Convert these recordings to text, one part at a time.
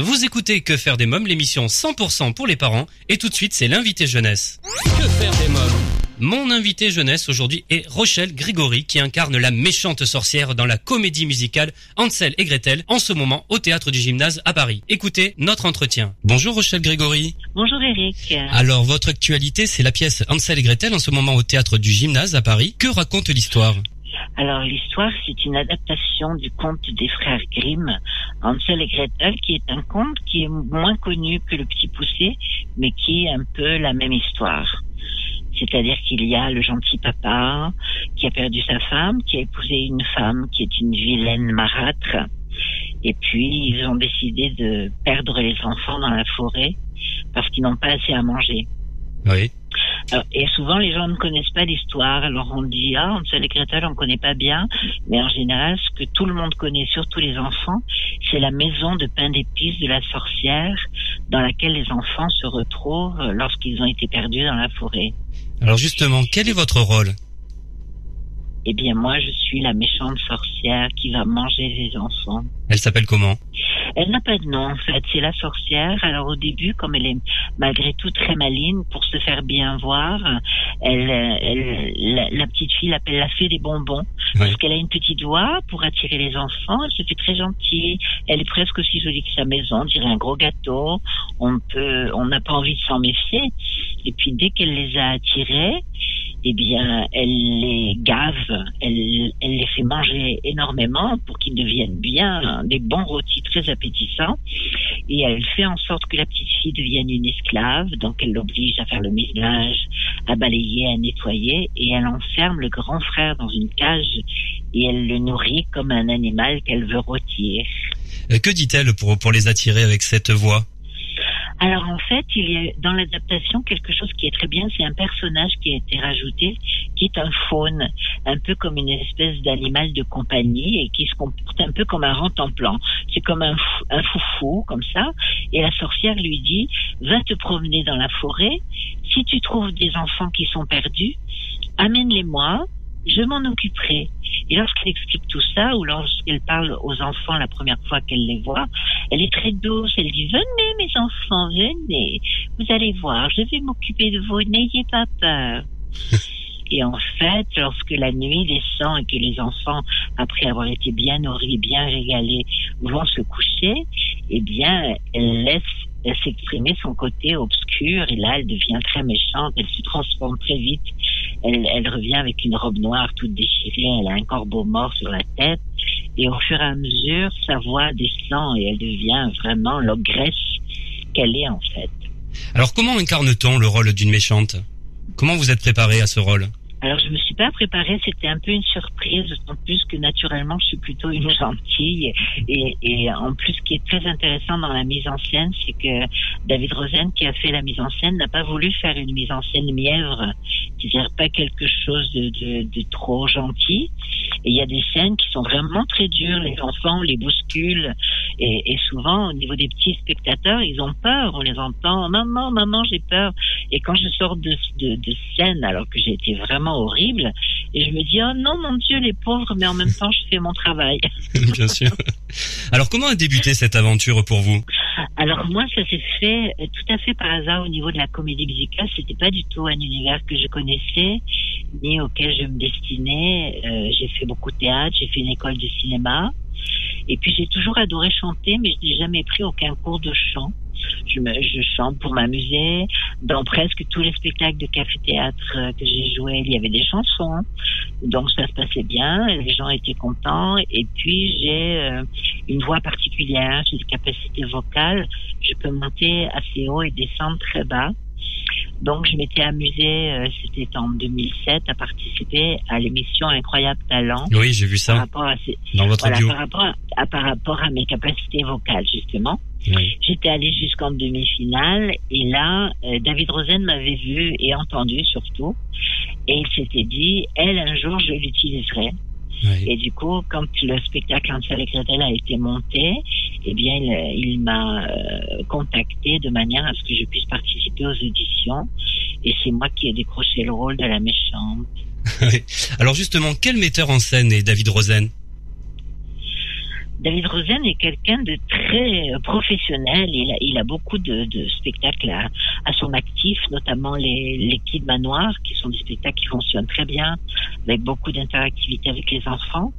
Vous écoutez Que faire des mômes, l'émission 100% pour les parents. Et tout de suite, c'est l'invité jeunesse. Que faire des mômes mon invité jeunesse aujourd'hui est Rochelle Grégory qui incarne la méchante sorcière dans la comédie musicale Hansel et Gretel en ce moment au théâtre du gymnase à Paris. Écoutez notre entretien. Bonjour Rochelle Grégory. Bonjour Eric. Alors votre actualité c'est la pièce Hansel et Gretel en ce moment au théâtre du gymnase à Paris. Que raconte l'histoire alors l'histoire, c'est une adaptation du conte des frères Grimm, Hansel et Gretel, qui est un conte qui est moins connu que le Petit Poussé, mais qui est un peu la même histoire. C'est-à-dire qu'il y a le gentil papa qui a perdu sa femme, qui a épousé une femme qui est une vilaine marâtre. Et puis, ils ont décidé de perdre les enfants dans la forêt parce qu'ils n'ont pas assez à manger. Oui. et souvent, les gens ne connaissent pas l'histoire. Alors, on dit, ah, Hansel et Gretel, on ne connaît pas bien. Mais en général, ce que tout le monde connaît, surtout les enfants, c'est la maison de pain d'épices de la sorcière dans laquelle les enfants se retrouvent lorsqu'ils ont été perdus dans la forêt. Alors justement, quel est votre rôle? Eh bien, moi, je suis la méchante sorcière qui va manger les enfants. Elle s'appelle comment? Elle n'a pas de nom, en fait. C'est la sorcière. Alors au début, comme elle est malgré tout très maline, pour se faire bien voir, elle, elle la, petite fille l'appelle la fée des bonbons parce qu'elle a une petite voix pour attirer les enfants. Elle se fait très gentille. Elle est presque aussi jolie que sa maison. On dirait un gros gâteau. On peut, on n'a pas envie de s'en méfier. Et puis dès qu'elle les a attirés, eh bien, elle les gave, elle, elle les fait manger énormément pour qu'ils deviennent bien des bons rôtis très appétissants. Et elle fait en sorte que la petite fille devienne une esclave, donc elle l'oblige à faire le ménage, à balayer, à nettoyer, et elle enferme le grand frère dans une cage et elle le nourrit comme un animal qu'elle veut rôtir. Que dit-elle pour, pour les attirer avec cette voix? Alors en fait, il y a dans l'adaptation quelque chose qui est très bien, c'est un personnage qui a été rajouté, qui est un faune, un peu comme une espèce d'animal de compagnie et qui se comporte un peu comme un rentemplant. C'est comme un, un foufou, comme ça. Et la sorcière lui dit, va te promener dans la forêt. Si tu trouves des enfants qui sont perdus, amène-les-moi, je m'en occuperai. Et lorsqu'elle explique tout ça, ou lorsqu'elle parle aux enfants la première fois qu'elle les voit, elle est très douce. Elle dit, venez mes enfants, venez. Vous allez voir, je vais m'occuper de vous, n'ayez pas peur. Et en fait, lorsque la nuit descend et que les enfants, après avoir été bien nourris, bien régalés, vont se coucher, eh bien, elle laisse s'exprimer son côté obscur et là, elle devient très méchante, elle se transforme très vite. Elle, revient avec une robe noire toute déchirée, elle a un corbeau mort sur la tête, et au fur et à mesure, sa voix descend et elle devient vraiment l'ogresse qu'elle est en fait. Alors comment incarne-t-on le rôle d'une méchante? Comment vous êtes préparé à ce rôle? Alors je me suis pas préparée, c'était un peu une surprise, en plus que naturellement je suis plutôt une gentille. Et, et en plus ce qui est très intéressant dans la mise en scène, c'est que David Rosen qui a fait la mise en scène n'a pas voulu faire une mise en scène mièvre, c'est-à-dire pas quelque chose de, de, de trop gentil. Et il y a des scènes qui sont vraiment très dures, les enfants les bousculent, et, et souvent au niveau des petits spectateurs, ils ont peur, on les entend, maman, maman, j'ai peur. Et quand je sors de, de, de scène, alors que j'ai été vraiment horrible. Et je me dis, oh non, mon Dieu, les pauvres, mais en même temps, je fais mon travail. Bien sûr. Alors, comment a débuté cette aventure pour vous? Alors, moi, ça s'est fait euh, tout à fait par hasard au niveau de la comédie musicale. C'était pas du tout un univers que je connaissais, ni auquel je me destinais. Euh, j'ai fait beaucoup de théâtre, j'ai fait une école de cinéma. Et puis, j'ai toujours adoré chanter, mais je n'ai jamais pris aucun cours de chant. Je, me, je chante pour m'amuser. Dans presque tous les spectacles de café-théâtre euh, que j'ai joué, il y avait des chansons. Donc ça se passait bien, les gens étaient contents. Et puis j'ai euh, une voix particulière, j'ai des capacités vocales. Je peux monter assez haut et descendre très bas. Donc je m'étais amusée, euh, c'était en 2007, à participer à l'émission Incroyable Talent. Oui, j'ai vu ça. Par rapport à dans votre Par rapport à, par rapport à mes capacités vocales, justement. J'étais allée jusqu'en demi-finale et là, euh, David Rosen m'avait vu et entendu surtout. Et il s'était dit, elle, un jour, je l'utiliserai. Et du coup, quand le spectacle Ansel et Gretel a été monté, eh bien, il, m'a euh, contacté de manière à ce que je puisse participer aux auditions. Et c'est moi qui ai décroché le rôle de la méchante. Alors justement, quel metteur en scène est David Rosen? David Rosen est quelqu'un de très professionnel. Il a, beaucoup de, de spectacles à, son actif, notamment les, les Kids Manoirs, qui sont des spectacles qui fonctionnent très bien, avec beaucoup d'interactivité avec les enfants.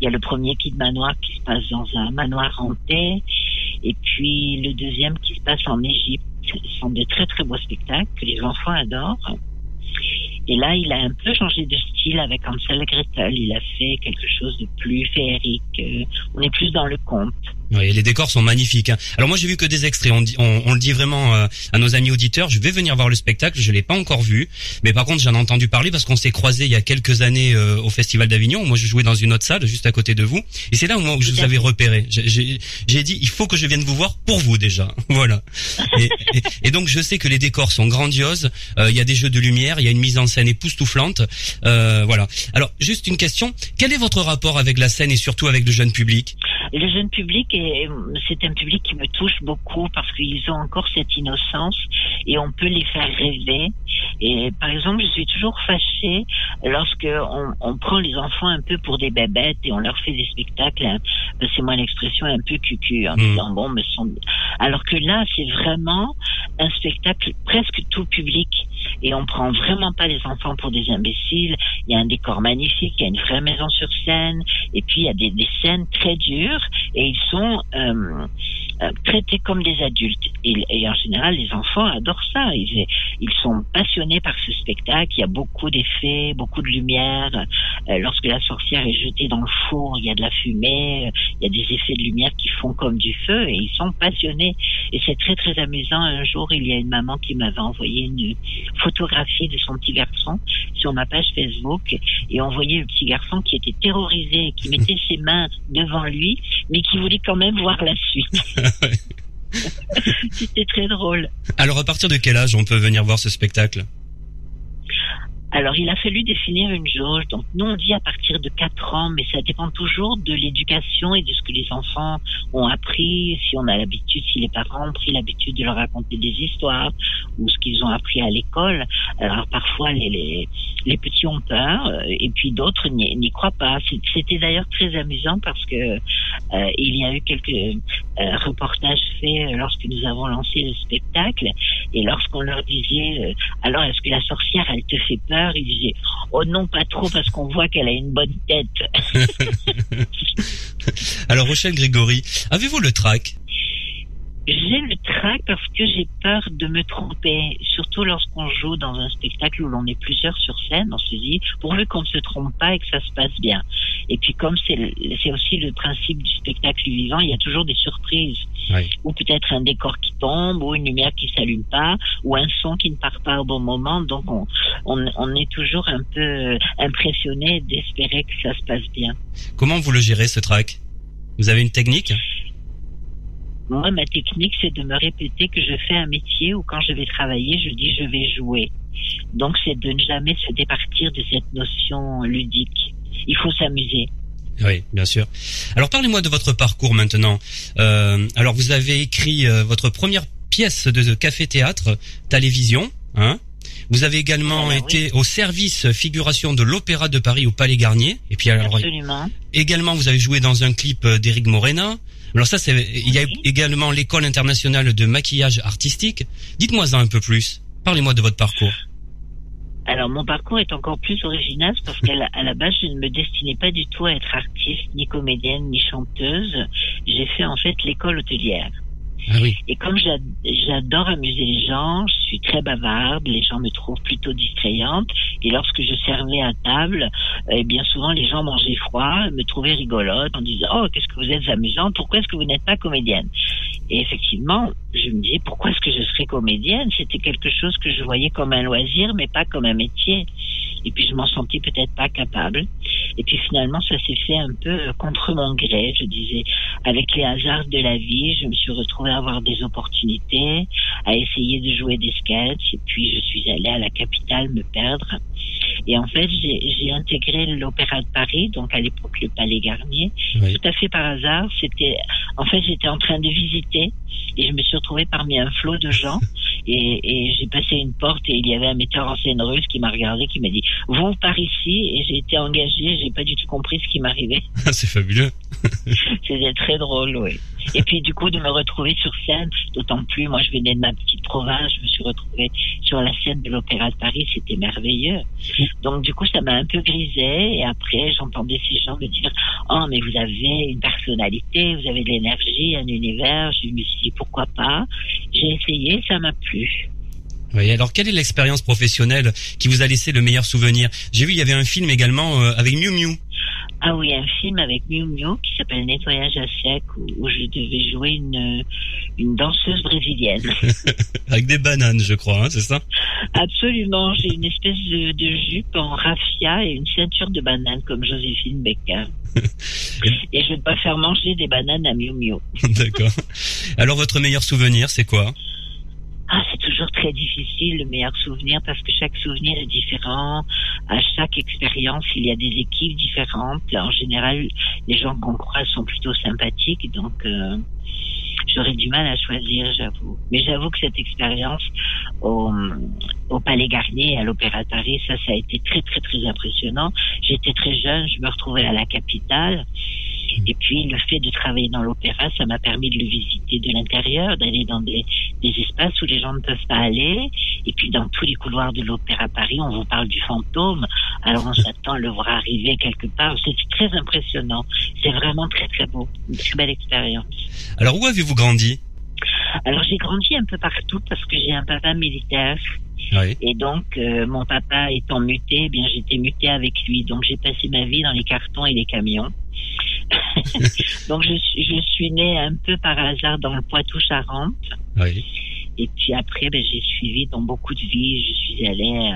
Il y a le premier Kid Manoir qui se passe dans un manoir hanté, et puis le deuxième qui se passe en Égypte. Ce sont des très très beaux spectacles que les enfants adorent. Et là, il a un peu changé de style avec Ansel Gretel. Il a fait quelque chose de plus féerique. Euh, on est plus dans le conte. Oui, les décors sont magnifiques. Hein. Alors moi j'ai vu que des extraits. On, on, on le dit vraiment euh, à nos amis auditeurs. Je vais venir voir le spectacle. Je l'ai pas encore vu, mais par contre j'en ai entendu parler parce qu'on s'est croisé il y a quelques années euh, au Festival d'Avignon. Moi je jouais dans une autre salle juste à côté de vous, et c'est là où, je vous avais repéré. J'ai dit il faut que je vienne vous voir pour vous déjà. voilà. Et, et, donc je sais que les décors sont grandioses. Euh, il y a des jeux de lumière, il y a une mise en scène époustouflante. voilà. Alors juste une question. Quel est votre rapport avec la scène et surtout avec le jeune public? Le jeune public est c'est un public qui me touche beaucoup parce qu'ils ont encore cette innocence et on peut les faire rêver. Et par exemple, je suis toujours fâchée lorsque on, prend les enfants un peu pour des bébêtes et on leur fait des spectacles, hein, c'est moi l'expression un peu cucu, en hmm. disant bon, me sont... alors que là, c'est vraiment un spectacle presque tout public et on prend vraiment pas les enfants pour des imbéciles. Il y a un décor magnifique, il y a une vraie maison sur scène, et puis il y a des, des scènes très dures et ils sont euh, euh, traités comme des adultes. Et, en général, les enfants adorent ça. Ils sont passionnés par ce spectacle. Il y a beaucoup d'effets, beaucoup de lumière. Euh, lorsque la sorcière est jetée dans le four, il y a de la fumée, il y a des effets de lumière qui font comme du feu et ils sont passionnés. Et c'est très très amusant. Un jour, il y a une maman qui m'avait envoyé une photographie de son petit garçon sur ma page Facebook et on voyait le petit garçon qui était terrorisé, qui mettait ses mains devant lui, mais qui voulait quand même voir la suite. C'était très drôle. Alors à partir de quel âge on peut venir voir ce spectacle? Alors, il a fallu définir une jauge. Donc, nous, on dit à partir de 4 ans, mais ça dépend toujours de l'éducation et de ce que les enfants ont appris, si on a l'habitude, si les parents ont pris l'habitude de leur raconter des histoires, ou ce qu'ils ont appris à l'école. Alors, parfois, les, les, les petits ont peur, euh, et puis d'autres n'y croient pas. C'était d'ailleurs très amusant parce que euh, il y a eu quelques euh, reportages faits lorsque nous avons lancé le spectacle, et lorsqu'on leur disait, alors, est-ce que la sorcière, elle te fait peur? Il disait Oh non, pas trop, parce qu'on voit qu'elle a une bonne tête. Alors, Rochelle Grégory, avez-vous le trac? J'ai le trac parce que j'ai peur de me tromper, surtout lorsqu'on joue dans un spectacle où l'on est plusieurs sur scène, on se dit pourvu qu'on ne se trompe pas et que ça se passe bien. Et puis comme c'est aussi le principe du spectacle vivant, il y a toujours des surprises. Ou peut-être un décor qui tombe, ou une lumière qui s'allume pas, ou un son qui ne part pas au bon moment. Donc on, on, on est toujours un peu impressionné d'espérer que ça se passe bien. Comment vous le gérez ce trac? Vous avez une technique? Moi, ma technique, c'est de me répéter que je fais un métier où quand je vais travailler, je dis je vais jouer. Donc, c'est de ne jamais se départir de cette notion ludique. Il faut s'amuser. Oui, bien sûr. Alors, parlez-moi de votre parcours maintenant. Euh, alors, vous avez écrit euh, votre première pièce de café-théâtre, télévision, hein vous avez également ah, été au service figuration de l'Opéra de Paris au Palais Garnier. Et puis alors, Absolument. également, vous avez joué dans un clip euh, d'Éric Morena. Alors ça, c'est il y a également l'école internationale de maquillage artistique. Dites-moi un peu plus. Parlez-moi de votre parcours. Alors mon parcours est encore plus original parce qu'à la, à la base je ne me destinais pas du tout à être artiste, ni comédienne, ni chanteuse. J'ai fait en fait l'école hôtelière. Ah oui. Et comme j'adore amuser les gens, je suis très bavarde, les gens me trouvent plutôt distrayante. Et lorsque je servais à table, eh bien souvent les gens mangeaient froid, me trouvaient rigolote en disant oh qu'est-ce que vous êtes amusante, pourquoi est-ce que vous n'êtes pas comédienne? Et effectivement, je me disais pourquoi est-ce que je serais comédienne? C'était quelque chose que je voyais comme un loisir, mais pas comme un métier et puis je m'en sentais peut-être pas capable. Et puis finalement, ça s'est fait un peu euh, contre mon gré. Je disais, avec les hasards de la vie, je me suis retrouvée à avoir des opportunités, à essayer de jouer des sketchs. Et puis je suis allée à la capitale me perdre. Et en fait, j'ai intégré l'Opéra de Paris, donc à l'époque le Palais Garnier, tout à fait par hasard. C'était, en fait, j'étais en train de visiter et je me suis retrouvée parmi un flot de gens et, et j'ai passé une porte et il y avait un metteur en scène russe qui m'a regardé, qui m'a dit vous par ici et j'ai été engagée, j'ai pas du tout compris ce qui m'arrivait. C'est fabuleux. C'était très drôle, oui. Et puis du coup de me retrouver sur scène, d'autant plus, moi je venais de ma petite province, je me suis retrouvée sur la scène de l'Opéra de Paris, c'était merveilleux. Donc du coup ça m'a un peu grisé et après j'entendais ces gens me dire oh mais vous avez une personnalité, vous avez de l'énergie, un univers. Je me suis dit pourquoi pas? J'ai essayé, ça m'a plu. Oui, alors quelle est l'expérience professionnelle qui vous a laissé le meilleur souvenir? J'ai vu il y avait un film également euh, avec Miu Miu. Ah oui, un film avec Miu Miu qui s'appelle Nettoyage à sec où, je devais jouer une, une danseuse brésilienne. avec des bananes, je crois, hein, c'est ça? Absolument, j'ai une espèce de, de, jupe en raffia et une ceinture de bananes comme Joséphine Becker. et je vais pas faire manger des bananes à Miu Miu. D'accord. Alors votre meilleur souvenir, c'est quoi? Très difficile le meilleur souvenir parce que chaque souvenir est différent. À chaque expérience, il y a des équipes différentes. En général, les gens qu'on croise sont plutôt sympathiques, donc euh, j'aurais du mal à choisir, j'avoue. Mais j'avoue que cette expérience au, au Palais Garnier, à l'Opéra Paris, ça, ça a été très, très, très impressionnant. J'étais très jeune, je me retrouvais à la capitale. Et puis le fait de travailler dans l'opéra, ça m'a permis de le visiter de l'intérieur, d'aller dans des, des, espaces où les gens ne peuvent pas aller. Et puis dans tous les couloirs de l'opéra Paris, on vous parle du fantôme. Alors on s'attend à le voir arriver quelque part. C'est très impressionnant. C'est vraiment très très beau. Une très belle expérience. Alors où avez-vous grandi? Alors j'ai grandi un peu partout parce que j'ai un papa militaire. Oui. Et donc euh, mon papa étant muté, eh bien j'étais muté avec lui. Donc j'ai passé ma vie dans les cartons et les camions. Donc je, je suis née un peu par hasard dans le Poitou-Charentes. Oui. Et puis après, ben, j'ai suivi dans beaucoup de villes. Je suis allée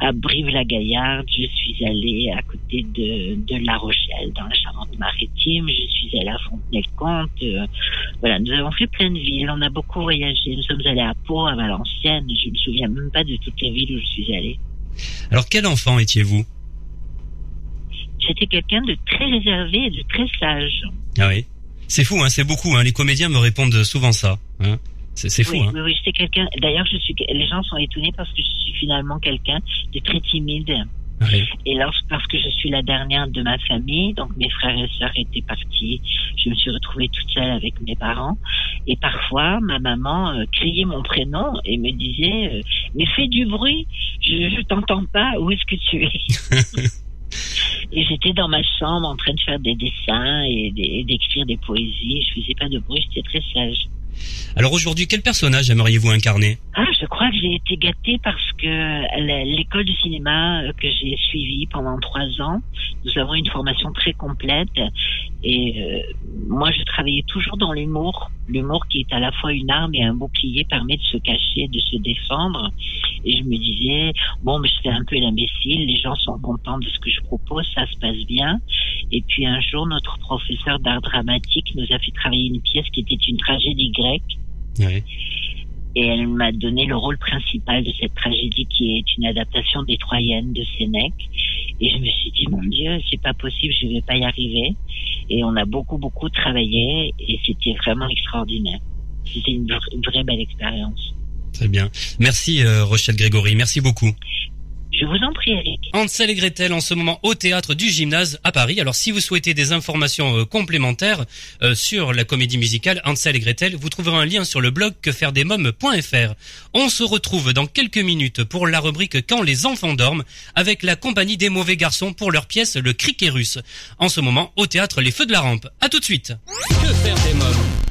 à, Brive-la-Gaillarde, je suis allée à côté de, de La Rochelle, dans la Charente-Maritime, je suis allée à Fontenay-le-Comte. Euh, voilà, nous avons fait plein de villes. On a beaucoup voyagé. Nous sommes allés à Pau, à Valenciennes. Je me souviens même pas de toutes les villes où je suis allée. Alors, quel enfant étiez-vous? J'étais quelqu'un de très réservé et de très sage. Ah oui. C'est fou, hein, c'est beaucoup. Hein. Les comédiens me répondent souvent ça. Hein. C'est fou. Oui, hein. oui, oui j'étais quelqu'un. D'ailleurs, je suis. Les gens sont étonnés parce que je suis finalement quelqu'un de très timide. Oui. Et lorsque, parce que je suis la dernière de ma famille, donc mes frères et sœurs étaient partis, je me suis retrouvée toute seule avec mes parents. Et parfois, ma maman euh, criait mon prénom et me disait euh, "Mais fais du bruit, je, je t'entends pas. Où est-ce que tu es Et j'étais dans ma chambre en train de faire des dessins et d'écrire des poésies. Je faisais pas de bruit, j'étais très sage. Alors aujourd'hui, quel personnage aimeriez-vous incarner? Ah, je crois que j'ai été gâtée parce que l'école de cinéma euh, que j'ai suivie pendant trois ans, nous avons une formation très complète et euh, moi je travaillais toujours dans l'humour, l'humour qui est à la fois une arme et un bouclier permet de se cacher, de se défendre. Et je me disais bon, mais je fais un peu l'imbécile, les gens sont contents de ce que je propose, ça se passe bien. Et puis un jour, notre professeur d'art dramatique nous a fait travailler une pièce qui était une tragédie grecque. Et elle m'a donné le rôle principal de cette tragédie qui est une adaptation des Troyennes de Sénèque. Et je me suis dit, mon Dieu, c'est pas possible, je vais pas y arriver. Et on a beaucoup, beaucoup travaillé et c'était vraiment extraordinaire. C'était une, vraie belle expérience. Très bien. Merci euh, Rochelle Grégory, merci beaucoup. Je vous en prie, Eric. Hansel et Gretel en ce moment au théâtre du gymnase à Paris. Alors si vous souhaitez des informations euh, complémentaires euh, sur la comédie musicale Hansel et Gretel, vous trouverez un lien sur le blog quefairedesmoms.fr. On se retrouve dans quelques minutes pour la rubrique Quand les enfants dorment avec la compagnie des mauvais garçons pour leur pièce Le Criquet russe. En ce moment au théâtre Les Feux de la Rampe. À tout de suite. Que faire des mômes?